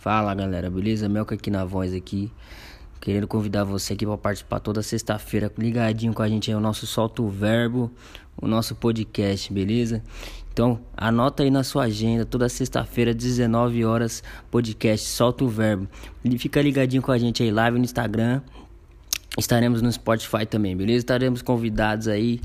Fala galera, beleza? Melca aqui na voz aqui. Querendo convidar você aqui para participar toda sexta-feira, ligadinho com a gente aí, o nosso Solta o Verbo, o nosso podcast, beleza? Então, anota aí na sua agenda, toda sexta-feira, 19 horas, podcast Solta o Verbo. E fica ligadinho com a gente aí, live no Instagram. Estaremos no Spotify também, beleza? Estaremos convidados aí